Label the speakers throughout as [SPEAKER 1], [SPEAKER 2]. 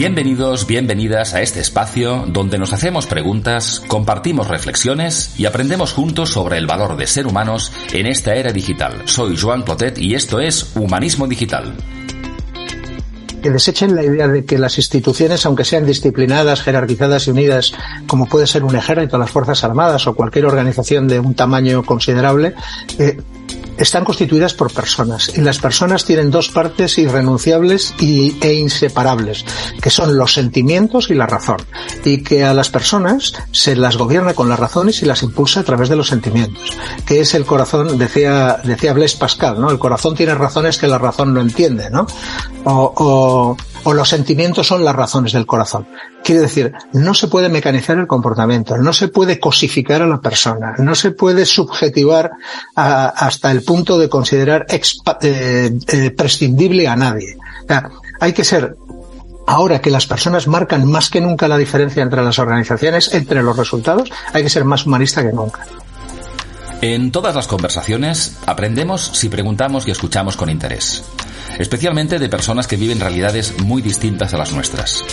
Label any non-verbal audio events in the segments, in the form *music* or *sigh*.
[SPEAKER 1] Bienvenidos, bienvenidas a este espacio donde nos hacemos preguntas, compartimos reflexiones y aprendemos juntos sobre el valor de ser humanos en esta era digital. Soy Joan Clotet y esto es Humanismo Digital
[SPEAKER 2] que desechen la idea de que las instituciones, aunque sean disciplinadas, jerarquizadas y unidas, como puede ser un ejército, las Fuerzas Armadas o cualquier organización de un tamaño considerable, eh, están constituidas por personas y las personas tienen dos partes irrenunciables y, e inseparables, que son los sentimientos y la razón, y que a las personas se las gobierna con las razones y las impulsa a través de los sentimientos, que es el corazón, decía, decía Blaise Pascal, ¿no? El corazón tiene razones que la razón no entiende, ¿no? O, o, o los sentimientos son las razones del corazón. Quiere decir, no se puede mecanizar el comportamiento, no se puede cosificar a la persona, no se puede subjetivar a, hasta el punto de considerar eh, eh, prescindible a nadie. O sea, hay que ser ahora que las personas marcan más que nunca la diferencia entre las organizaciones, entre los resultados, hay que ser más humanista que nunca.
[SPEAKER 1] En todas las conversaciones aprendemos si preguntamos y escuchamos con interés especialmente de personas que viven realidades muy distintas a las nuestras.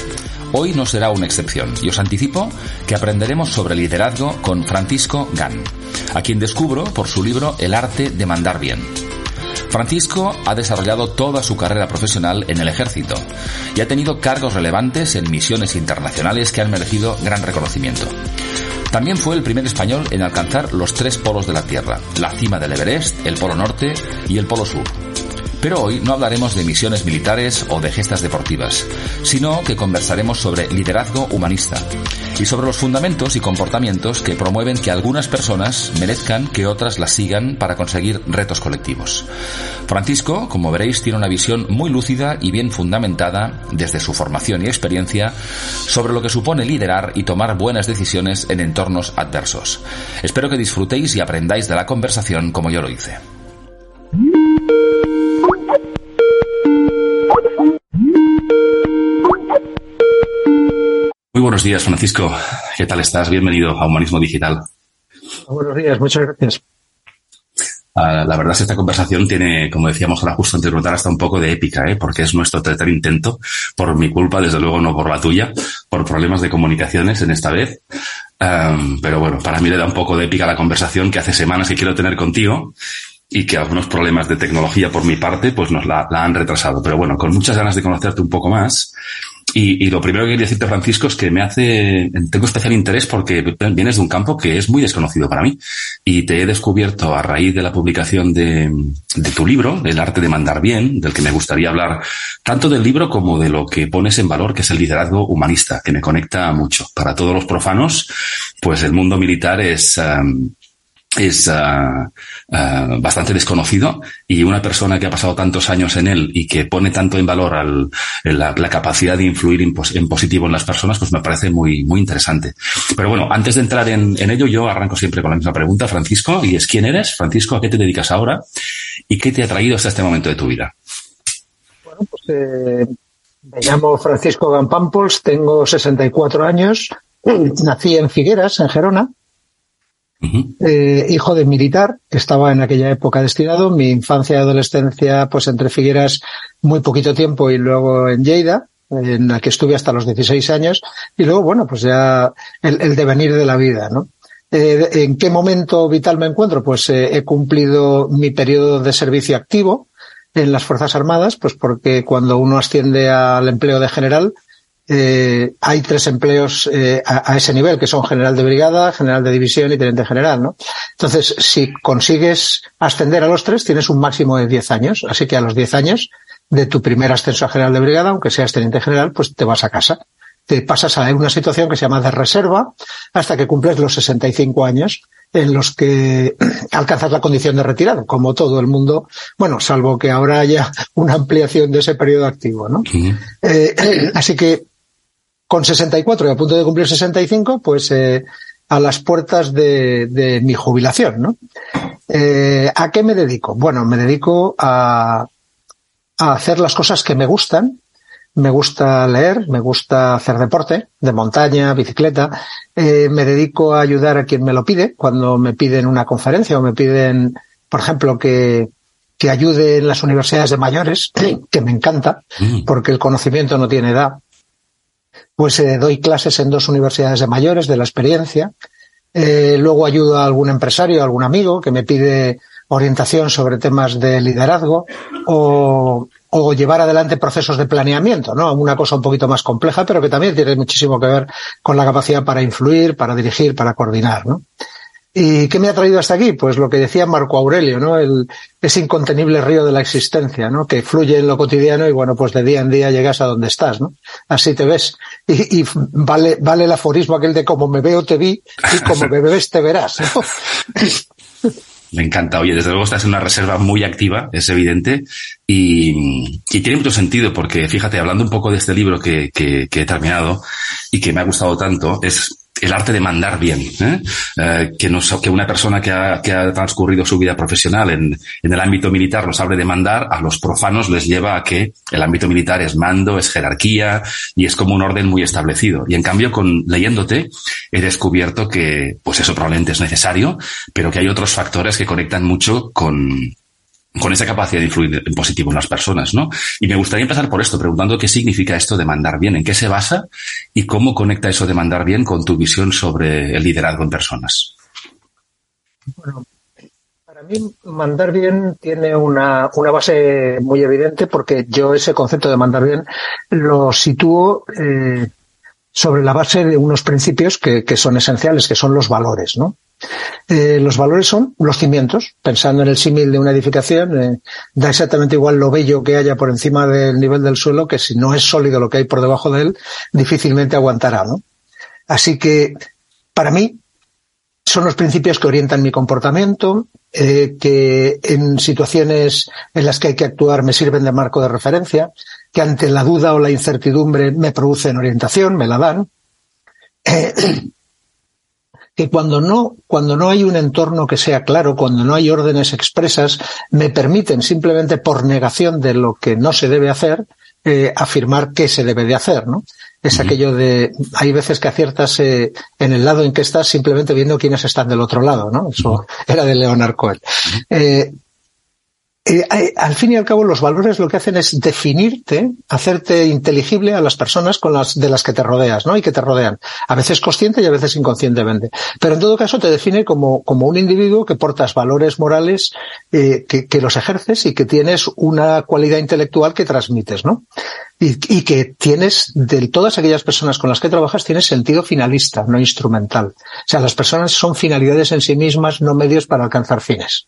[SPEAKER 1] Hoy no será una excepción y os anticipo que aprenderemos sobre liderazgo con Francisco Gan, a quien descubro por su libro El arte de mandar bien. Francisco ha desarrollado toda su carrera profesional en el ejército y ha tenido cargos relevantes en misiones internacionales que han merecido gran reconocimiento. También fue el primer español en alcanzar los tres polos de la Tierra, la cima del Everest, el Polo Norte y el Polo Sur. Pero hoy no hablaremos de misiones militares o de gestas deportivas, sino que conversaremos sobre liderazgo humanista y sobre los fundamentos y comportamientos que promueven que algunas personas merezcan que otras las sigan para conseguir retos colectivos. Francisco, como veréis, tiene una visión muy lúcida y bien fundamentada desde su formación y experiencia sobre lo que supone liderar y tomar buenas decisiones en entornos adversos. Espero que disfrutéis y aprendáis de la conversación como yo lo hice. Muy buenos días, Francisco. ¿Qué tal estás? Bienvenido a Humanismo Digital.
[SPEAKER 2] Buenos días, muchas gracias.
[SPEAKER 1] Ah, la verdad es que esta conversación tiene, como decíamos ahora justo antes de preguntar, hasta un poco de épica, ¿eh? porque es nuestro tercer intento, por mi culpa, desde luego no por la tuya, por problemas de comunicaciones en esta vez. pero bueno, para mí le da un poco de épica la conversación que hace semanas que quiero tener contigo y que algunos problemas de tecnología por mi parte pues nos la, la han retrasado. Pero bueno, con muchas ganas de conocerte un poco más y, lo primero que quería decirte, Francisco, es que me hace, tengo especial interés porque vienes de un campo que es muy desconocido para mí. Y te he descubierto a raíz de la publicación de, tu libro, El arte de mandar bien, del que me gustaría hablar tanto del libro como de lo que pones en valor, que es el liderazgo humanista, que me conecta mucho. Para todos los profanos, pues el mundo militar es, um, es uh, uh, bastante desconocido y una persona que ha pasado tantos años en él y que pone tanto en valor al, la, la, capacidad de influir en, positivo en las personas, pues me parece muy, muy interesante. Pero bueno, antes de entrar en, en, ello, yo arranco siempre con la misma pregunta, Francisco, y es ¿quién eres? Francisco, ¿a qué te dedicas ahora? ¿Y qué te ha traído hasta este momento de tu vida?
[SPEAKER 2] Bueno, pues eh, me llamo Francisco Gampampols, tengo 64 años, *clears throat* nací en Figueras, en Gerona, eh, hijo de militar, que estaba en aquella época destinado, mi infancia y adolescencia, pues entre Figueras muy poquito tiempo y luego en Lleida, en la que estuve hasta los 16 años, y luego, bueno, pues ya el, devenir de la vida, ¿no? Eh, ¿En qué momento vital me encuentro? Pues eh, he cumplido mi periodo de servicio activo en las Fuerzas Armadas, pues porque cuando uno asciende al empleo de general, eh, hay tres empleos eh, a, a, ese nivel, que son general de brigada, general de división y teniente general, ¿no? Entonces, si consigues ascender a los tres, tienes un máximo de 10 años. Así que a los 10 años de tu primer ascenso a general de brigada, aunque seas teniente general, pues te vas a casa. Te pasas a una situación que se llama de reserva hasta que cumples los 65 años en los que *clears throat* alcanzas la condición de retirado, como todo el mundo, bueno, salvo que ahora haya una ampliación de ese periodo activo, ¿no? Eh, *clears throat* así que con 64 y a punto de cumplir 65, pues eh, a las puertas de, de, mi jubilación, ¿no? Eh, ¿A qué me dedico? Bueno, me dedico a, a, hacer las cosas que me gustan. Me gusta leer, me gusta hacer deporte, de montaña, bicicleta. Eh, me dedico a ayudar a quien me lo pide, cuando me piden una conferencia o me piden, por ejemplo, que, que ayude en las universidades de mayores, que me encanta, porque el conocimiento no tiene edad pues eh, doy clases en dos universidades de mayores de la experiencia. Eh, luego ayudo a algún empresario, a algún amigo que me pide orientación sobre temas de liderazgo o, o llevar adelante procesos de planeamiento, ¿no? Una cosa un poquito más compleja, pero que también tiene muchísimo que ver con la capacidad para influir, para dirigir, para coordinar, ¿no? ¿Y qué me ha traído hasta aquí? Pues lo que decía Marco Aurelio, ¿no? El, ese incontenible río de la existencia, ¿no? Que fluye en lo cotidiano y bueno, pues de día en día llegas a donde estás, ¿no? Así te ves. Y, vale, vale el aforismo aquel de como me veo te vi y como me ves te verás. *laughs*
[SPEAKER 1] Me encanta. Oye, desde luego estás en una reserva muy activa, es evidente, y, y, tiene mucho sentido porque, fíjate, hablando un poco de este libro que, que, que he terminado y que me ha gustado tanto, es el arte de mandar bien, ¿eh? Eh, que, que una persona que ha, que ha transcurrido su vida profesional en, en, el ámbito militar nos hable de mandar, a los profanos les lleva a que el ámbito militar es mando, es jerarquía y es como un orden muy establecido. Y en cambio, con leyéndote, he descubierto que, pues eso probablemente es necesario, pero que hay otros factores que conectan mucho con, con esa capacidad de influir en positivo en las personas, ¿no? Y me gustaría empezar por esto, preguntando qué significa esto de mandar bien, en qué se basa y cómo conecta eso de mandar bien con tu visión sobre el liderazgo en personas.
[SPEAKER 2] Bueno, para mí mandar bien tiene una, una base muy evidente porque yo ese concepto de mandar bien lo sitúo eh, sobre la base de unos principios que, que son esenciales, que son los valores, ¿no? Eh, los valores son los cimientos. Pensando en el símil de una edificación, eh, da exactamente igual lo bello que haya por encima del nivel del suelo, que si no es sólido lo que hay por debajo de él, difícilmente aguantará, ¿no? Así que, para mí, son los principios que orientan mi comportamiento, eh, que en situaciones en las que hay que actuar me sirven de marco de referencia, que ante la duda o la incertidumbre me producen orientación, me la dan. Que cuando no, cuando no hay un entorno que sea claro, cuando no hay órdenes expresas, me permiten simplemente por negación de lo que no se debe hacer, eh, afirmar qué se debe de hacer, ¿no? Es uh -huh. aquello de, hay veces que aciertas eh, en el lado en que estás simplemente viendo quiénes están del otro lado, ¿no? Eso uh -huh. era de Leonard Cohen. Uh -huh. eh, eh, al fin y al cabo, los valores lo que hacen es definirte, hacerte inteligible a las personas con las de las que te rodeas, ¿no? Y que te rodean. A veces consciente y a veces inconscientemente. Pero en todo caso te define como, como un individuo que portas valores morales, eh, que, los ejerces y que tienes una cualidad intelectual que transmites, ¿no? Y, que tienes, de todas aquellas personas con las que trabajas, tienes sentido finalista, no instrumental. O sea, las personas son finalidades en sí mismas, no medios para alcanzar fines.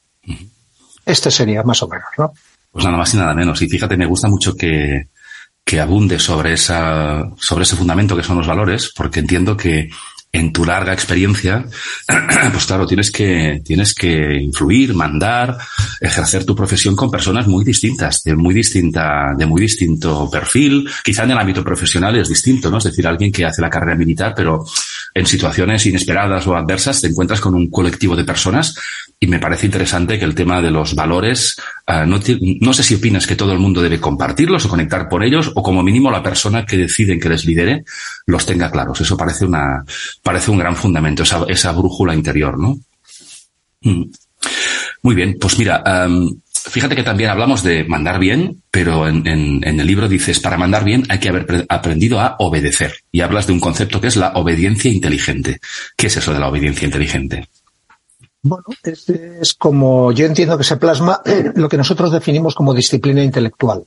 [SPEAKER 2] Este sería más o menos, ¿no?
[SPEAKER 1] Pues nada más y nada menos. Y fíjate, me gusta mucho que, que abunde sobre esa, sobre ese fundamento que son los valores, porque entiendo que en tu larga experiencia, *clears throat* pues claro, tienes que, tienes que influir, mandar, ejercer tu profesión con personas muy distintas, de muy distinta, de muy distinto perfil. Quizá en el ámbito profesional es distinto, ¿no? Es decir, alguien que hace la carrera militar, pero en situaciones inesperadas o adversas te encuentras con un colectivo de personas y me parece interesante que el tema de los valores, uh, no, sé si opinas que todo el mundo debe compartirlos o conectar por ellos, o como mínimo la persona que decide que les lidere los tenga claros. Eso parece una, parece un gran fundamento, esa, esa brújula interior, ¿no? Mm. Muy bien, pues mira, um, fíjate que también hablamos de mandar bien, pero en, el libro dices, para mandar bien hay que haber aprendido a obedecer. Y hablas de un concepto que es la obediencia inteligente. ¿Qué es eso de la obediencia inteligente?
[SPEAKER 2] Bueno, es, es, como yo entiendo que se plasma *clears throat* lo que nosotros definimos como disciplina intelectual.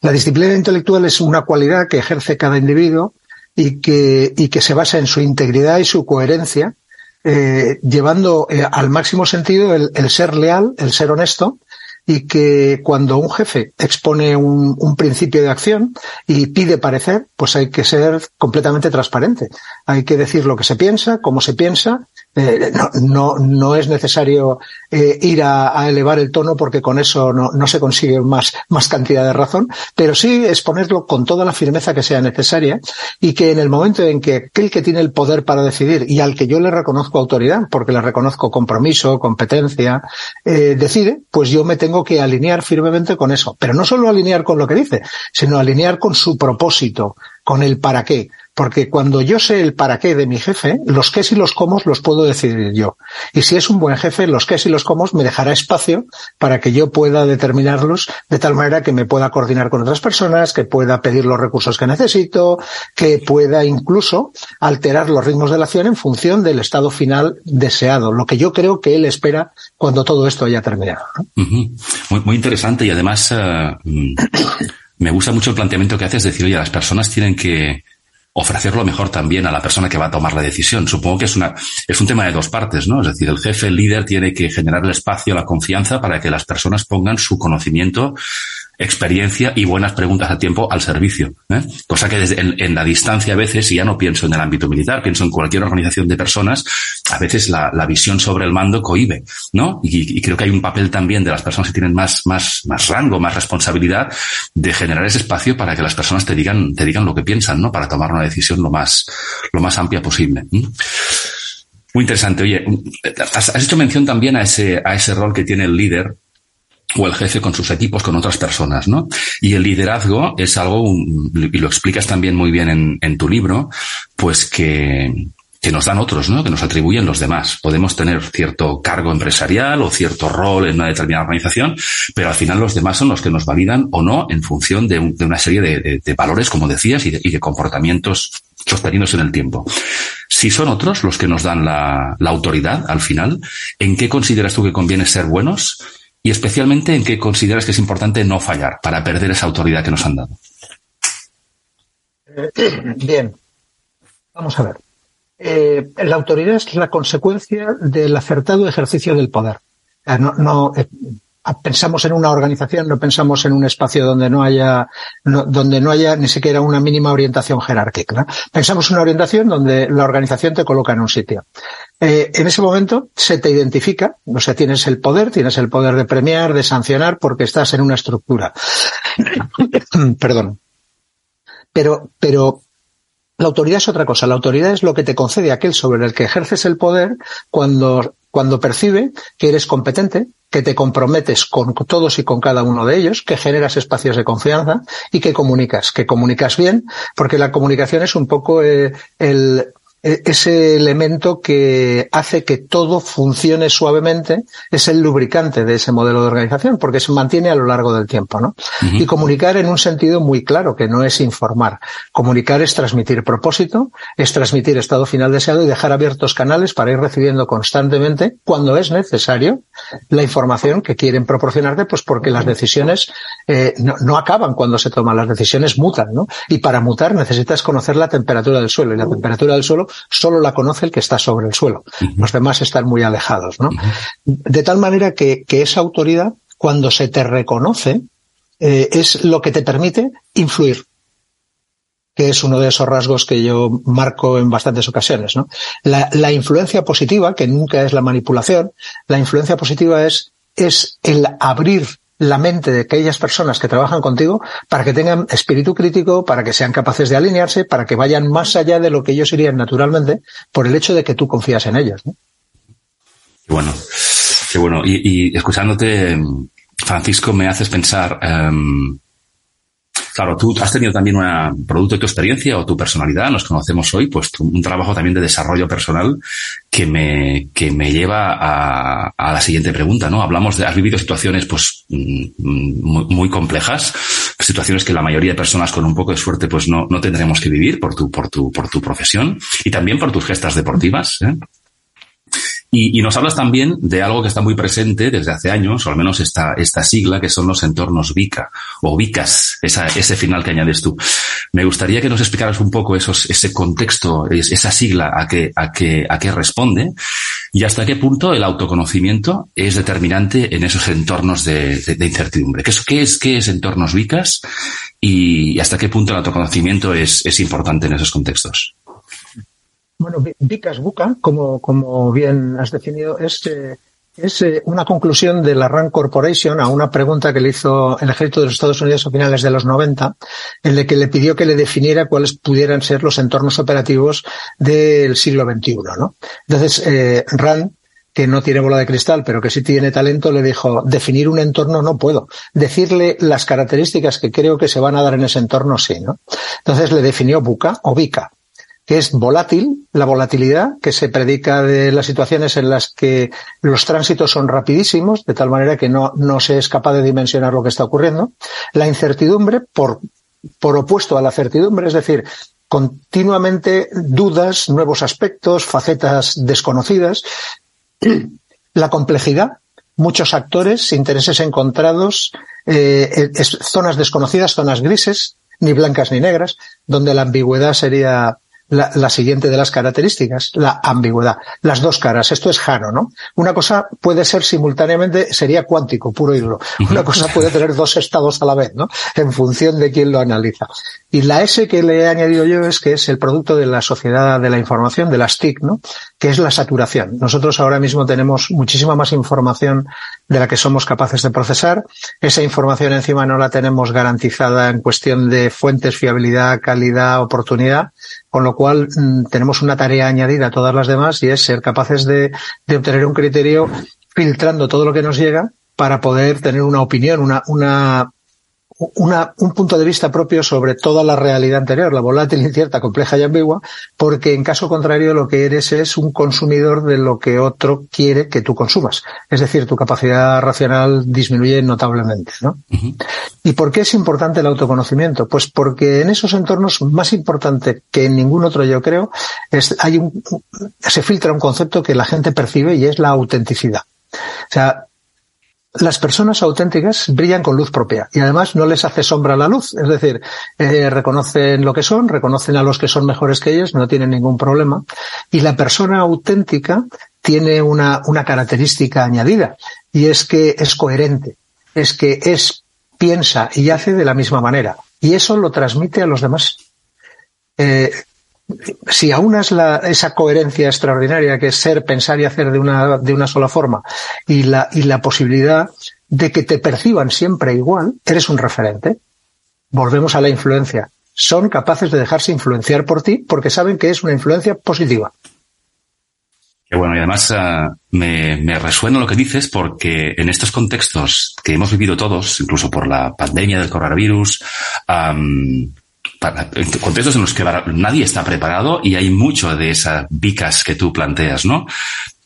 [SPEAKER 2] La disciplina intelectual es una cualidad que ejerce cada individuo y que, y que se basa en su integridad y su coherencia, eh, llevando eh, al máximo sentido el, ser leal, el ser honesto, y que cuando un jefe expone un, principio de acción y pide parecer, pues hay que ser completamente transparente. Hay que decir lo que se piensa, cómo se piensa eh, no, no, es necesario eh, ir a, a, elevar el tono porque con eso no, no, se consigue más, más cantidad de razón, pero sí exponerlo con toda la firmeza que sea necesaria y que en el momento en que aquel que tiene el poder para decidir y al que yo le reconozco autoridad, porque le reconozco compromiso, competencia, eh, decide, pues yo me tengo que alinear firmemente con eso. Pero no solo alinear con lo que dice, sino alinear con su propósito, con el para qué. Porque cuando yo sé el para qué de mi jefe, los qué y los cómo los puedo decidir yo. Y si es un buen jefe, los qué y los cómo me dejará espacio para que yo pueda determinarlos de tal manera que me pueda coordinar con otras personas, que pueda pedir los recursos que necesito, que pueda incluso alterar los ritmos de la acción en función del estado final deseado, lo que yo creo que él espera cuando todo esto haya terminado.
[SPEAKER 1] muy, interesante y además uh, me gusta mucho el planteamiento que haces, decir, oye, las personas tienen que ofrecer lo mejor también a la persona que va a tomar la decisión. Supongo que es una, es un tema de dos partes, ¿no? Es decir, el jefe, el líder tiene que generar el espacio, la confianza para que las personas pongan su conocimiento experiencia y buenas preguntas a tiempo al servicio. ¿eh? Cosa que desde en, la distancia a veces, y ya no pienso en el ámbito militar, pienso en cualquier organización de personas, a veces la, visión sobre el mando cohibe, ¿no? Y, creo que hay un papel también de las personas que tienen más, más, más rango, más responsabilidad, de generar ese espacio para que las personas te digan, te digan lo que piensan, ¿no? Para tomar una decisión lo más, lo más amplia posible. Muy interesante. Oye, has, hecho mención también a ese, a ese rol que tiene el líder o el jefe con sus equipos, con otras personas, ¿no? Y el liderazgo es algo, y lo explicas también muy bien en, tu libro, pues que, que nos dan otros, ¿no? Que nos atribuyen los demás. Podemos tener cierto cargo empresarial o cierto rol en una determinada organización, pero al final los demás son los que nos validan o no en función de, un, de una serie de, valores, como decías, y de, y de, comportamientos sostenidos en el tiempo. Si son otros los que nos dan la, la autoridad al final, ¿en qué consideras tú que conviene ser buenos? Y especialmente en qué consideras que es importante no fallar para perder esa autoridad que nos han dado. *clears throat*
[SPEAKER 2] Bien, vamos a ver. Eh, la autoridad es la consecuencia del acertado ejercicio del poder. No eh, pensamos en una organización, no pensamos en un espacio donde no haya, donde no haya ni siquiera una mínima orientación jerárquica. Pensamos en una orientación donde la organización te coloca en un sitio. Eh, en ese momento se te identifica, o sea, tienes el poder, tienes el poder de premiar, de sancionar, porque estás en una estructura. *coughs* Perdón. Pero, pero la autoridad es otra cosa. La autoridad es lo que te concede aquel sobre el que ejerces el poder cuando, cuando percibe que eres competente, que te comprometes con todos y con cada uno de ellos, que generas espacios de confianza y que comunicas, que comunicas bien, porque la comunicación es un poco eh, el, ese elemento que hace que todo funcione suavemente es el lubricante de ese modelo de organización, porque se mantiene a lo largo del tiempo, ¿no? Uh -huh. Y comunicar en un sentido muy claro, que no es informar. Comunicar es transmitir propósito, es transmitir estado final deseado y dejar abiertos canales para ir recibiendo constantemente, cuando es necesario, la información que quieren proporcionarte, pues porque las decisiones eh, no, no, acaban cuando se toman, las decisiones mutan, ¿no? Y para mutar necesitas conocer la temperatura del suelo, y la temperatura del suelo solo la conoce el que está sobre el suelo. Uh -huh. Los demás están muy alejados, ¿no? Uh -huh. De tal manera que, que, esa autoridad, cuando se te reconoce, eh, es lo que te permite influir que es uno de esos rasgos que yo marco en bastantes ocasiones, ¿no? La, la influencia positiva, que nunca es la manipulación, la influencia positiva es, es el abrir la mente de aquellas personas que trabajan contigo para que tengan espíritu crítico, para que sean capaces de alinearse, para que vayan más allá de lo que ellos irían naturalmente por el hecho de que tú confías en ellos. ¿no?
[SPEAKER 1] Bueno, qué bueno. Y, y, escuchándote, Francisco, me haces pensar, um, claro, tú has tenido también un producto de tu experiencia o tu personalidad, nos conocemos hoy, pues un trabajo también de desarrollo personal que me, que me lleva a, a la siguiente pregunta, ¿no? Hablamos de, has vivido situaciones, pues, mm, muy, muy, complejas, situaciones que la mayoría de personas con un poco de suerte, pues no, no tendremos que vivir por tu, por tu, por tu profesión y también por tus gestas deportivas, ¿eh? Y, y, nos hablas también de algo que está muy presente desde hace años, o al menos esta, esta sigla, que son los entornos VICA, o VICAS, ese final que añades tú. Me gustaría que nos explicaras un poco esos, ese contexto, esa sigla a qué, a a qué responde, y hasta qué punto el autoconocimiento es determinante en esos entornos de, incertidumbre. ¿Qué es, qué es, qué es entornos VICAS? Y hasta qué punto el autoconocimiento es, es importante en esos contextos.
[SPEAKER 2] Bueno, Vicas Buca, como, como bien has definido, es, eh, es eh, una conclusión de la RAND Corporation a una pregunta que le hizo el ejército de los Estados Unidos a finales de los 90, en la que le pidió que le definiera cuáles pudieran ser los entornos operativos del siglo XXI. ¿no? Entonces, eh, RAND que no tiene bola de cristal, pero que sí tiene talento, le dijo, definir un entorno no puedo. Decirle las características que creo que se van a dar en ese entorno, sí, ¿no? Entonces le definió buca o bica, que es volátil, la volatilidad que se predica de las situaciones en las que los tránsitos son rapidísimos, de tal manera que no, no se es capaz de dimensionar lo que está ocurriendo. La incertidumbre, por, por opuesto a la certidumbre, es decir, continuamente dudas, nuevos aspectos, facetas desconocidas. *clears throat* La complejidad, muchos actores, intereses encontrados, eh, zonas desconocidas, zonas grises, ni blancas ni negras, donde la ambigüedad sería la, la, siguiente de las características, la ambigüedad. Las dos caras. Esto es Jano, ¿no? Una cosa puede ser simultáneamente, sería cuántico, puro y duro. Una cosa puede tener dos estados a la vez, ¿no? En función de quién lo analiza. Y la S que le he añadido yo es que es el producto de la sociedad de la información, de las TIC, ¿no? Que es la saturación. Nosotros ahora mismo tenemos muchísima más información de la que somos capaces de procesar. Esa información encima no la tenemos garantizada en cuestión de fuentes, fiabilidad, calidad, oportunidad con lo cual mm, tenemos una tarea añadida a todas las demás y es ser capaces de, de obtener un criterio filtrando todo lo que nos llega para poder tener una opinión, una, una, una, un punto de vista propio sobre toda la realidad anterior, la volátil, incierta, compleja y ambigua, porque en caso contrario lo que eres es un consumidor de lo que otro quiere que tú consumas. Es decir, tu capacidad racional disminuye notablemente. ¿no? ¿Y por qué es importante el autoconocimiento? Pues porque en esos entornos, más importante que en ningún otro, yo creo, es, hay un, se filtra un concepto que la gente percibe y es la autenticidad. O sea, las personas auténticas brillan con luz propia y además no les hace sombra la luz. Es decir, eh, reconocen lo que son, reconocen a los que son mejores que ellos, no tienen ningún problema. Y la persona auténtica tiene una, una característica añadida y es que es coherente, es que es, piensa y hace de la misma manera. Y eso lo transmite a los demás. Eh, si aunas la, esa coherencia extraordinaria que es ser, pensar y hacer de una, de una sola forma y la, y la posibilidad de que te perciban siempre igual, eres un referente. Volvemos a la influencia. Son capaces de dejarse influenciar por ti porque saben que es una influencia positiva.
[SPEAKER 1] Qué bueno, y además uh, me, me, resuena lo que dices porque en estos contextos que hemos vivido todos, incluso por la pandemia del coronavirus, contextos en los que nadie está preparado y hay mucho de esas vicas que tú planteas, ¿no?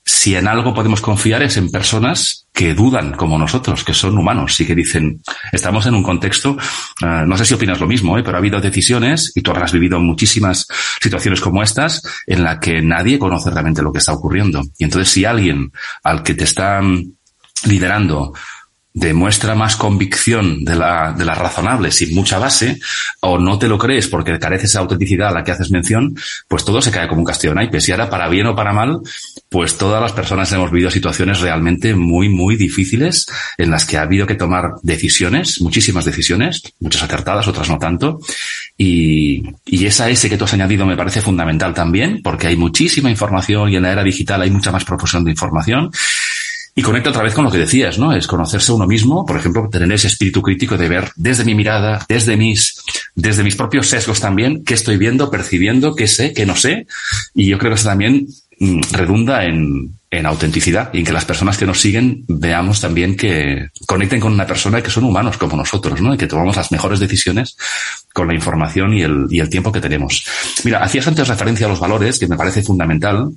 [SPEAKER 1] Si en algo podemos confiar es en personas que dudan como nosotros, que son humanos y que dicen, estamos en un contexto, uh, no sé si opinas lo mismo, ¿eh? pero ha habido decisiones, y tú habrás vivido muchísimas situaciones como estas, en la que nadie conoce realmente lo que está ocurriendo. Y entonces si alguien al que te están liderando demuestra más convicción de la, de la razonable sin mucha base, o no te lo crees porque careces de autenticidad a la que haces mención, pues todo se cae como un castillo de naipes. Y ahora, para bien o para mal, pues todas las personas hemos vivido situaciones realmente muy, muy difíciles en las que ha habido que tomar decisiones, muchísimas decisiones, muchas acertadas, otras no tanto. Y, y esa S que tú has añadido me parece fundamental también, porque hay muchísima información y en la era digital hay mucha más proporción de información. Y conecta otra vez con lo que decías, ¿no? Es conocerse uno mismo, por ejemplo, tener ese espíritu crítico de ver desde mi mirada, desde mis, desde mis propios sesgos también, qué estoy viendo, percibiendo, qué sé, qué no sé. Y yo creo que eso también mm, redunda en, en autenticidad y en que las personas que nos siguen veamos también que conecten con una persona que son humanos como nosotros, ¿no? Y que tomamos las mejores decisiones con la información y el, y el tiempo que tenemos. Mira, hacías antes referencia a los valores, que me parece fundamental,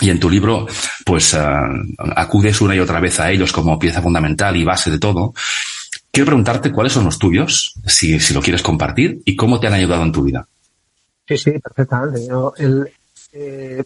[SPEAKER 1] y en tu libro, pues uh, acudes una y otra vez a ellos como pieza fundamental y base de todo. Quiero preguntarte cuáles son los tuyos, si, lo quieres compartir, y cómo te han ayudado en tu vida.
[SPEAKER 2] Sí, sí, perfectamente. Eh,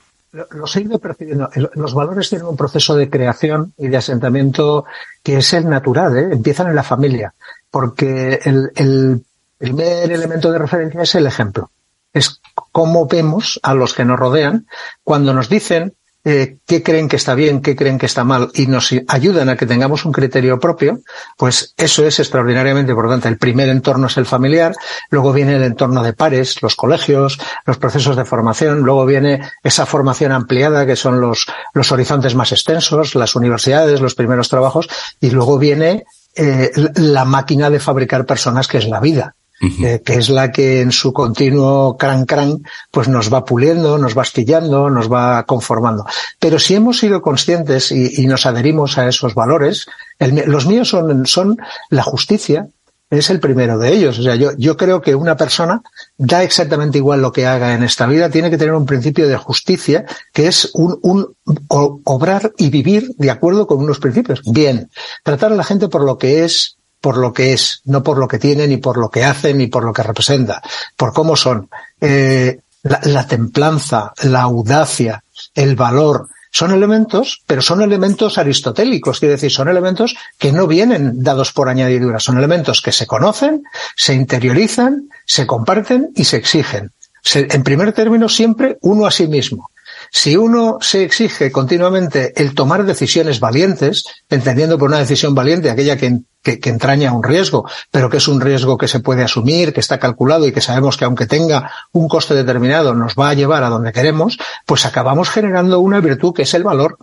[SPEAKER 2] los he ido percibiendo. Los valores tienen un proceso de creación y de asentamiento que es el natural, ¿eh? empiezan en la familia, porque el, el primer elemento de referencia es el ejemplo es cómo vemos a los que nos rodean cuando nos dicen eh, qué creen que está bien, qué creen que está mal y nos ayudan a que tengamos un criterio propio, pues eso es extraordinariamente importante. El primer entorno es el familiar, luego viene el entorno de pares, los colegios, los procesos de formación, luego viene esa formación ampliada que son los, los horizontes más extensos, las universidades, los primeros trabajos y luego viene eh, la máquina de fabricar personas que es la vida eh, que es la que en su continuo cran cran, pues nos va puliendo, nos va astillando, nos va conformando. Pero si hemos sido conscientes y, nos adherimos a esos valores, los míos son, son la justicia, es el primero de ellos. O sea, yo, yo creo que una persona da exactamente igual lo que haga en esta vida, tiene que tener un principio de justicia, que es un, un obrar y vivir de acuerdo con unos principios. Bien, tratar a la gente por lo que es, por lo que es, no por lo que tiene, ni por lo que hace, ni por lo que representa, por cómo son. Eh, la, la templanza, la audacia, el valor, son elementos, pero son elementos aristotélicos, quiere decir, son elementos que no vienen dados por añadidura, son elementos que se conocen, se interiorizan, se comparten y se exigen. en primer término, siempre uno a sí mismo. Si uno se exige continuamente el tomar decisiones valientes, entendiendo por una decisión valiente aquella que, entraña un riesgo, pero que es un riesgo que se puede asumir, que está calculado y que sabemos que aunque tenga un coste determinado nos va a llevar a donde queremos, pues acabamos generando una virtud que es el valor.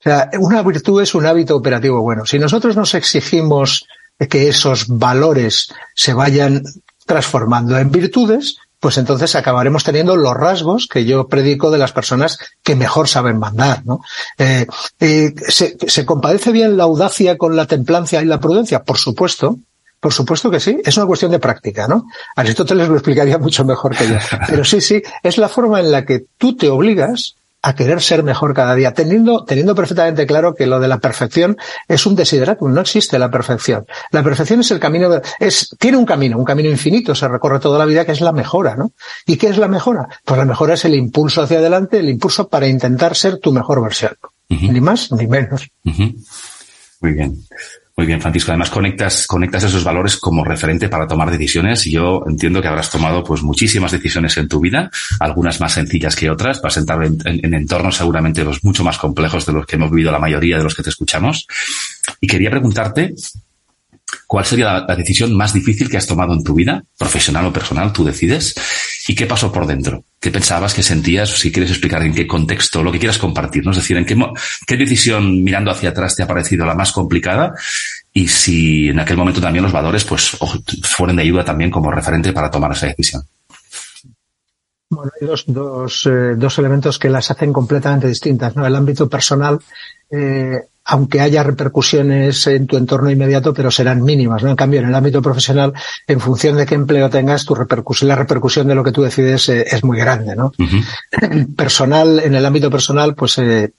[SPEAKER 2] O sea, una virtud es un hábito operativo bueno. Si nosotros nos exigimos que esos valores se vayan transformando en virtudes, pues entonces acabaremos teniendo los rasgos que yo predico de las personas que mejor saben mandar. ¿no? Eh, ¿se, ¿Se compadece bien la audacia con la templancia y la prudencia? Por supuesto. Por supuesto que sí, es una cuestión de práctica, ¿no? Aristóteles lo explicaría *laughs* mucho mejor que yo. Pero sí, sí, es la forma en la que tú te obligas a querer ser mejor cada día, teniendo, teniendo perfectamente claro que lo de la perfección es un desideratum, no existe la perfección. La perfección es el camino, es, tiene un camino, un camino infinito, se recorre toda la vida, que es la mejora, ¿no? ¿Y qué es la mejora? Pues la mejora es el impulso hacia adelante, el impulso para intentar ser tu mejor versión. Ni más ni menos.
[SPEAKER 1] Muy bien. Muy bien, Francisco. Además, conectas, conectas esos valores como referente para tomar decisiones y yo entiendo que habrás tomado pues muchísimas decisiones en tu vida, algunas más sencillas que otras, para sentar en, en, entornos seguramente los mucho más complejos de los que hemos vivido la mayoría de los que te escuchamos. Y quería preguntarte ¿Cuál sería la, decisión más difícil que has tomado en tu vida, profesional o personal? Tú decides. ¿Y qué pasó por dentro? ¿Qué pensabas, qué sentías? Si quieres explicar en qué contexto, lo que quieras compartir, ¿no? Es decir, en qué, qué decisión mirando hacia atrás te ha parecido la más complicada y si en aquel momento también los valores, pues, fueron de ayuda también como referente para tomar esa decisión.
[SPEAKER 2] Bueno, hay dos, dos, eh, dos elementos que las hacen completamente distintas, ¿no? El ámbito personal, eh, aunque haya repercusiones en tu entorno inmediato, pero serán mínimas, ¿no? En cambio, en el ámbito profesional, en función de qué empleo tengas, tu repercusión, la repercusión de lo que tú decides eh, es muy grande, ¿no? *clears throat* Personal, en el ámbito personal, pues eh,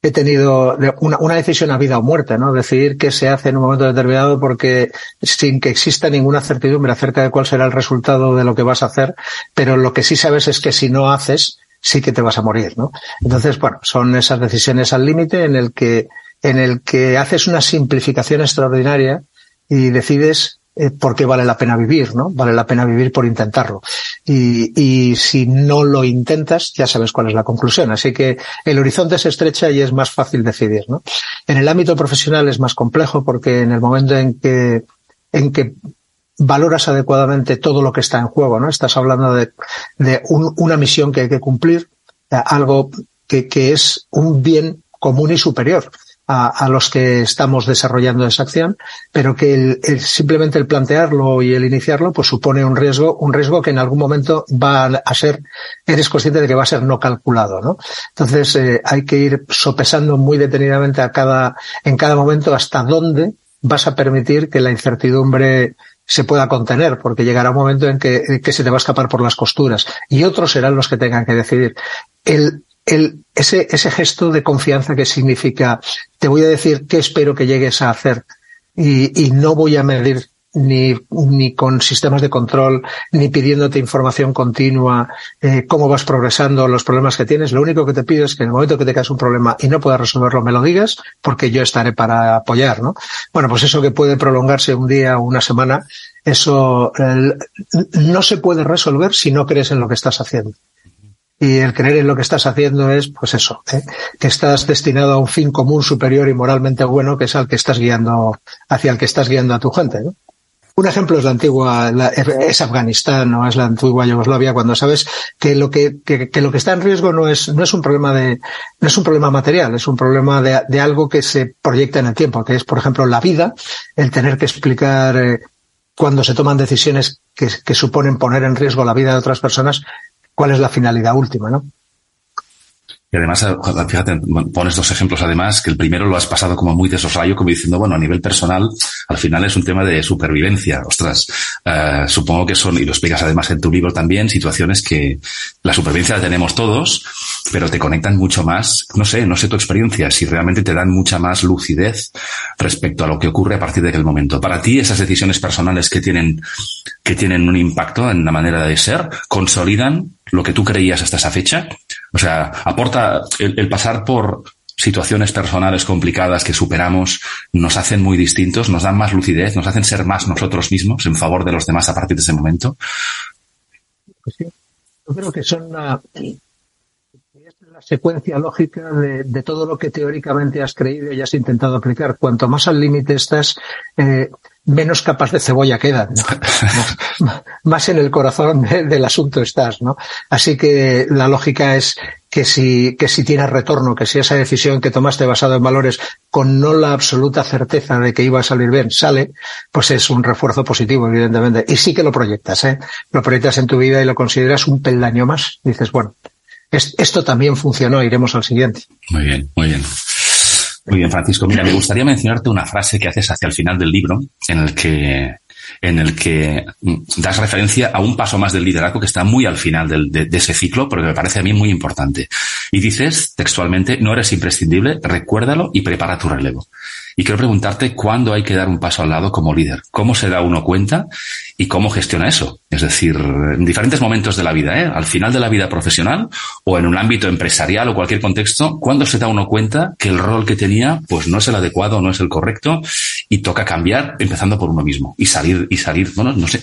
[SPEAKER 2] he tenido una, una, decisión a vida o muerte, ¿no? Decidir qué se hace en un momento determinado porque sin que exista ninguna certidumbre acerca de cuál será el resultado de lo que vas a hacer, pero lo que sí sabes es que si no haces, sí que te vas a morir, ¿no? Entonces, bueno, son esas decisiones al límite en el que, en el que haces una simplificación extraordinaria y decides eh, por qué vale la pena vivir, ¿no? Vale la pena vivir por intentarlo. Y, y si no lo intentas, ya sabes cuál es la conclusión. Así que el horizonte se estrecha y es más fácil decidir, ¿no? En el ámbito profesional es más complejo porque en el momento en que, en que valoras adecuadamente todo lo que está en juego, ¿no? Estás hablando de, de un, una misión que hay que cumplir, eh, algo que, es un bien común y superior a, los que estamos desarrollando esa acción, pero que simplemente el plantearlo y el iniciarlo, pues supone un riesgo, un riesgo que en algún momento va a ser, eres consciente de que va a ser no calculado, ¿no? Entonces eh, hay que ir sopesando muy detenidamente a cada, en cada momento hasta dónde vas a permitir que la incertidumbre se pueda contener, porque llegará un momento en que, se te va a escapar por las costuras y otros serán los que tengan que decidir. El, el, ese, ese gesto de confianza que significa, te voy a decir qué espero que llegues a hacer y, y no voy a medir ni, ni con sistemas de control, ni pidiéndote información continua, eh, cómo vas progresando, los problemas que tienes. Lo único que te pido es que en el momento que te caes un problema y no puedas resolverlo, me lo digas, porque yo estaré para apoyar, ¿no? Bueno, pues eso que puede prolongarse un día o una semana, eso no se puede resolver si no crees en lo que estás haciendo. Y el creer en lo que estás haciendo es, pues eso, ¿eh? que estás destinado a un fin común superior y moralmente bueno, que es al que estás guiando, hacia el que estás guiando a tu gente, ¿no? Un ejemplo es la antigua, la, es Afganistán o es la antigua Yugoslavia, cuando sabes que lo que, que, que, lo que está en riesgo no es, no es un problema de, no es un problema material, es un problema de, de algo que se proyecta en el tiempo, que es, por ejemplo, la vida, el tener que explicar eh, cuando se toman decisiones que, que suponen poner en riesgo la vida de otras personas, cuál es la finalidad última, ¿no?
[SPEAKER 1] Y además, eh, fíjate, pones dos ejemplos además, que el primero lo has pasado como muy de como diciendo, bueno, a nivel personal, al final es un tema de supervivencia. Ostras, uh, supongo que son, y lo explicas además en tu libro también, situaciones que la supervivencia la tenemos todos, pero te conectan mucho más, no sé, no sé tu experiencia, si realmente te dan mucha más lucidez respecto a lo que ocurre a partir de aquel momento. Para ti, esas decisiones personales que tienen, que tienen un impacto en la manera de ser, consolidan lo que tú creías hasta esa fecha. O sea, aporta el, pasar por situaciones personales complicadas que superamos, nos hacen muy distintos, nos dan más lucidez, nos hacen ser más nosotros mismos en favor de los demás a partir de ese momento.
[SPEAKER 2] Pues sí, yo creo que son la, secuencia lógica de, de, todo lo que teóricamente has creído y has intentado aplicar. Cuanto más al límite estás, eh, menos capas de cebolla quedan, ¿no? *laughs* más en el corazón del asunto estás, ¿no? Así que la lógica es que si, que si tienes retorno, que si esa decisión que tomaste basada en valores con no la absoluta certeza de que iba a salir bien sale, pues es un refuerzo positivo, evidentemente. Y sí que lo proyectas, ¿eh? Lo proyectas en tu vida y lo consideras un peldaño más. Dices, bueno, esto también funcionó, iremos al siguiente.
[SPEAKER 1] Muy bien, muy bien. Muy bien, Francisco. Mira, me gustaría mencionarte una frase que haces hacia el final del libro, en el que en el que mm, das referencia a un paso más del liderazgo que está muy al final de, de, ese ciclo, porque me parece a mí muy importante. Y dices textualmente, no eres imprescindible, recuérdalo y prepara tu relevo. Y quiero preguntarte cuándo hay que dar un paso al lado como líder. ¿Cómo se da uno cuenta y cómo gestiona eso? Es decir, en diferentes momentos de la vida, ¿eh? al final de la vida profesional o en un ámbito empresarial o cualquier contexto, ¿cuándo se da uno cuenta que el rol que tenía pues no es el adecuado, no es el correcto y toca cambiar empezando por uno mismo y salir, y salir, bueno, no sé.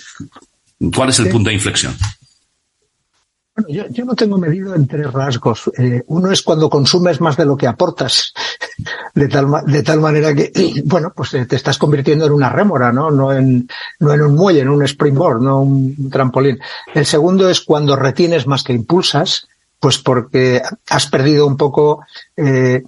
[SPEAKER 1] ¿Cuál es el punto de inflexión?
[SPEAKER 2] Bueno, yo, yo, no tengo medido en tres rasgos. Eh, uno es cuando consumes más de lo que aportas, de tal, de tal manera que, *clears throat* bueno, pues te estás convirtiendo en una rémora, ¿no? No en, no en un muelle, en un springboard, no un trampolín. El segundo es cuando retienes más que impulsas, pues porque has perdido un poco eh,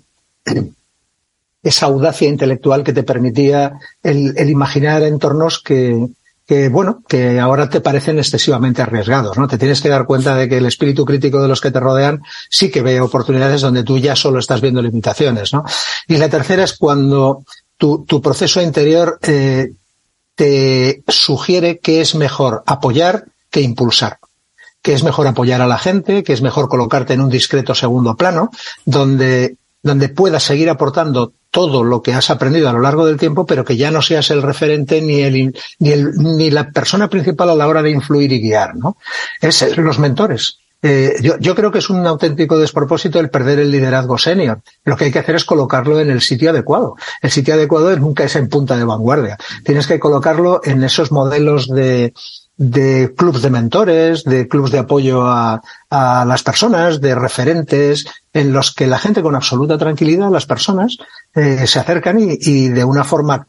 [SPEAKER 2] *clears throat* esa audacia intelectual que te permitía el, el imaginar entornos que, que bueno, que ahora te parecen excesivamente arriesgados, ¿no? Te tienes que dar cuenta de que el espíritu crítico de los que te rodean sí que ve oportunidades donde tú ya solo estás viendo limitaciones, ¿no? Y la tercera es cuando tu, tu proceso interior eh, te sugiere que es mejor apoyar que impulsar que es mejor apoyar a la gente, que es mejor colocarte en un discreto segundo plano, donde donde puedas seguir aportando todo lo que has aprendido a lo largo del tiempo, pero que ya no seas el referente ni el, ni el, ni la persona principal a la hora de influir y guiar, ¿no? Es los mentores. Eh, yo, yo, creo que es un auténtico despropósito el perder el liderazgo senior. Lo que hay que hacer es colocarlo en el sitio adecuado. El sitio adecuado nunca es en punta de vanguardia. Tienes que colocarlo en esos modelos de, de clubs de mentores, de clubs de apoyo a, a, las personas, de referentes, en los que la gente con absoluta tranquilidad, las personas, eh, se acercan y, y, de una forma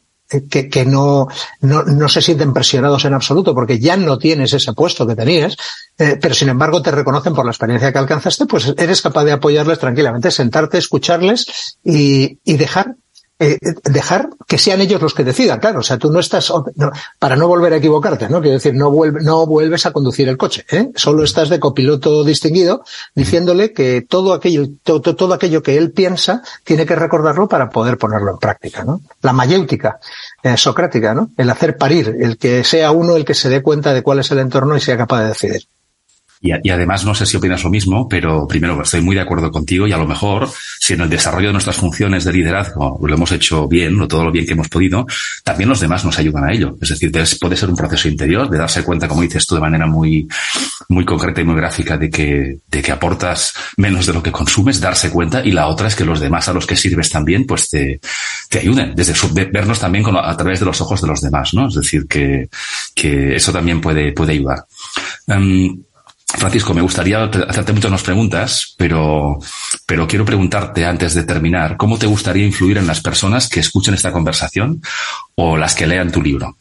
[SPEAKER 2] que, que no, no, no, se sienten presionados en absoluto porque ya no tienes ese puesto que tenías, eh, pero sin embargo te reconocen por la experiencia que alcanzaste, pues eres capaz de apoyarles tranquilamente, sentarte, escucharles y, y dejar eh, dejar que sean ellos los que decidan, claro, o sea, tú no estás, para no volver a equivocarte, ¿no? Quiero decir, no, vuelve, no vuelves a conducir el coche, ¿eh? Solo estás de copiloto distinguido diciéndole que todo aquello, todo, todo aquello que él piensa tiene que recordarlo para poder ponerlo en práctica, ¿no? La mayéutica eh, socrática, ¿no? El hacer parir, el que sea uno el que se dé cuenta de cuál es el entorno y sea capaz de decidir.
[SPEAKER 1] Y, y, además, no sé si opinas lo mismo, pero primero estoy muy de acuerdo contigo y a lo mejor, si en el desarrollo de nuestras funciones de liderazgo lo hemos hecho bien, o todo lo bien que hemos podido, también los demás nos ayudan a ello. Es decir, puede ser un proceso interior de darse cuenta, como dices tú, de manera muy, muy concreta y muy gráfica de que, de que aportas menos de lo que consumes, darse cuenta, y la otra es que los demás a los que sirves también, pues te, te ayuden, desde vernos también a través de los ojos de los demás, ¿no? Es decir, que, que eso también puede, puede ayudar. Um, Francisco, me gustaría hacerte muchas preguntas, pero, pero quiero preguntarte antes de terminar, ¿cómo te gustaría influir en las personas que escuchen esta conversación o las que lean tu libro?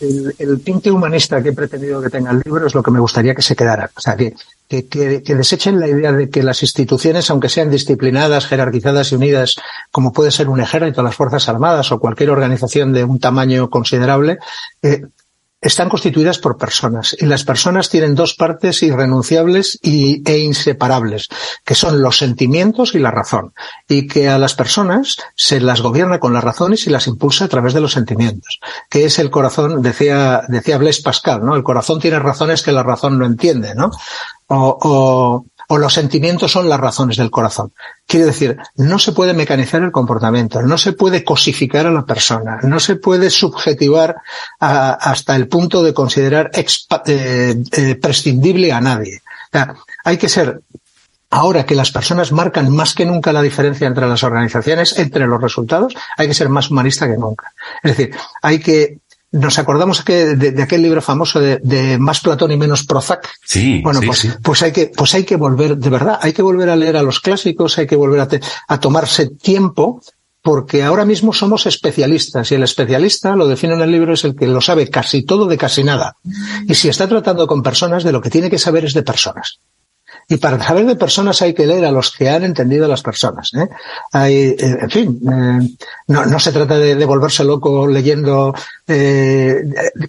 [SPEAKER 2] El, el, tinte humanista que he pretendido que tenga el libro es lo que me gustaría que se quedara. O sea, que, que, que, que, desechen la idea de que las instituciones, aunque sean disciplinadas, jerarquizadas y unidas, como puede ser un ejército, las Fuerzas Armadas o cualquier organización de un tamaño considerable, eh, están constituidas por personas y las personas tienen dos partes irrenunciables e inseparables, que son los sentimientos y la razón, y que a las personas se las gobierna con la razón y las impulsa a través de los sentimientos, que es el corazón, decía, decía Blaise Pascal, ¿no? El corazón tiene razones que la razón no entiende, ¿no? O, o, o los sentimientos son las razones del corazón. Quiere decir, no se puede mecanizar el comportamiento, no se puede cosificar a la persona, no se puede subjetivar hasta el punto de considerar eh, eh, prescindible a nadie. O sea, hay que ser Ahora que las personas marcan más que nunca la diferencia entre las organizaciones, entre los resultados, hay que ser más humanista que nunca. Es decir, hay que nos acordamos que de, aquel libro famoso de, Más Platón y menos Prozac.
[SPEAKER 1] Sí.
[SPEAKER 2] Bueno, pues, pues hay que, pues hay que volver, de verdad, hay que volver a leer a los clásicos, hay que volver a, a tomarse tiempo, porque ahora mismo somos especialistas y el especialista, lo define en el libro, es el que lo sabe casi todo de casi nada. Y si está tratando con personas, de lo que tiene que saber es de personas. Y para saber de personas hay que leer a los que han entendido a las personas. ¿eh? Hay, eh, en fin, eh, no, no, se trata de, volverse loco leyendo eh,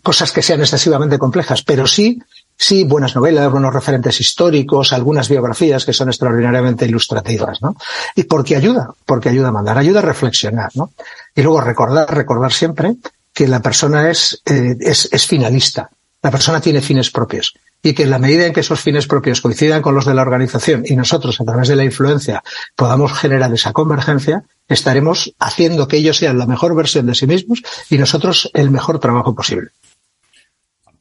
[SPEAKER 2] cosas que sean excesivamente complejas, pero sí, sí buenas novelas, buenos referentes históricos, algunas biografías que son extraordinariamente ilustrativas, ¿no? Y porque ayuda, porque ayuda a mandar, ayuda a reflexionar, ¿no? Y luego recordar, recordar siempre que la persona es, es, es finalista. La persona tiene fines propios y que en la medida en que esos fines propios coincidan con los de la organización y nosotros a través de la influencia podamos generar esa convergencia, estaremos haciendo que ellos sean la mejor versión de sí mismos y nosotros el mejor trabajo posible.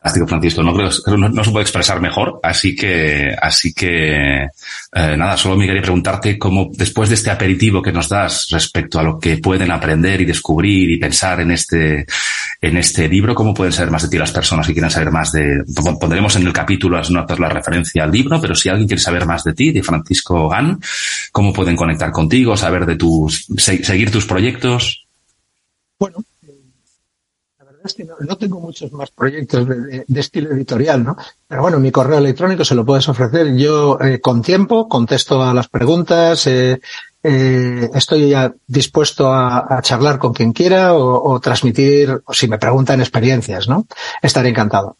[SPEAKER 1] Fantástico, Francisco. No, creo, no, no, se puede expresar mejor. Así que, así que, eh, nada, solo me quería preguntarte cómo, después de este aperitivo que nos das respecto a lo que pueden aprender y descubrir y pensar en este, en este libro, cómo pueden saber más de ti las personas que quieran saber más de, pondremos en el capítulo las notas la referencia al libro, pero si alguien quiere saber más de ti, de Francisco Gan, cómo pueden conectar contigo, saber de tus, seguir tus proyectos.
[SPEAKER 2] Bueno, no, tengo muchos más proyectos de, estilo editorial, ¿no? Pero bueno, mi correo electrónico se lo puedes ofrecer. Yo eh, con tiempo contesto a las preguntas. Eh, eh, estoy ya dispuesto a, charlar con quien quiera o, o, transmitir, o si me preguntan experiencias, ¿no? Estaré encantado.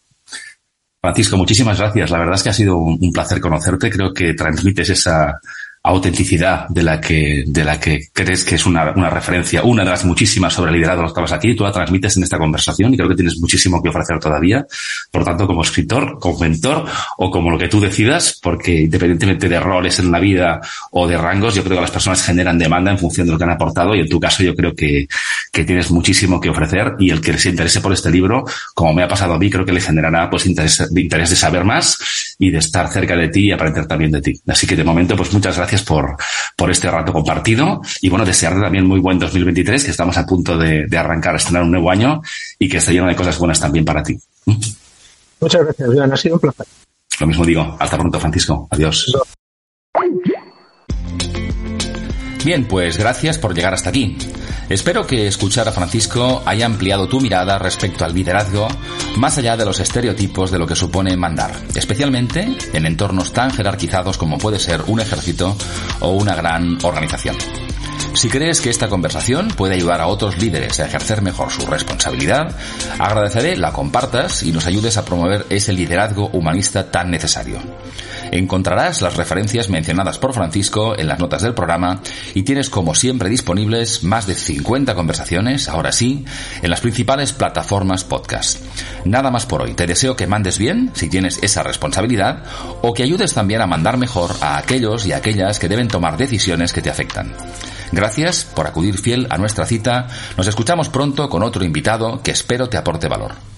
[SPEAKER 1] Francisco, muchísimas gracias. La verdad es que ha sido un placer conocerte. Creo que transmites esa autenticidad de la que, de la que crees que es una, una referencia, una de las muchísimas sobre liderazgo que estabas aquí, tú la transmites en esta conversación y creo que tienes muchísimo que ofrecer todavía. Por tanto, como escritor, como mentor o como lo que tú decidas, porque independientemente de roles en la vida o de rangos, yo creo que las personas generan demanda en función de lo que han aportado y en tu caso yo creo que, que tienes muchísimo que ofrecer y el que se interese por este libro, como me ha pasado a mí, creo que le generará pues interés, interés de saber más y de estar cerca de ti y aprender también de ti. Así que de momento, pues muchas gracias gracias por, por este rato compartido y bueno, desearte también muy buen 2023, que estamos a punto de, de arrancar, estrenar un nuevo año y que esté lleno de cosas buenas también para ti.
[SPEAKER 2] Muchas gracias, Joan. Ha sido un placer.
[SPEAKER 1] Lo mismo digo. Hasta pronto, Francisco. Adiós. Bien, pues gracias por llegar hasta aquí. Espero que escuchar a Francisco haya ampliado tu mirada respecto al liderazgo más allá de los estereotipos de lo que supone mandar, especialmente en entornos tan jerarquizados como puede ser un ejército o una gran organización. Si crees que esta conversación puede ayudar a otros líderes a ejercer mejor su responsabilidad, agradeceré la compartas y nos ayudes a promover ese liderazgo humanista tan necesario. Encontrarás las referencias mencionadas por Francisco en las notas del programa y tienes como siempre disponibles más de 50 conversaciones, ahora sí, en las principales plataformas podcast. Nada más por hoy. Te deseo que mandes bien, si tienes esa responsabilidad, o que ayudes también a mandar mejor a aquellos y aquellas que deben tomar decisiones que te afectan. Gracias por acudir fiel a nuestra cita. Nos escuchamos pronto con otro invitado que espero te aporte valor.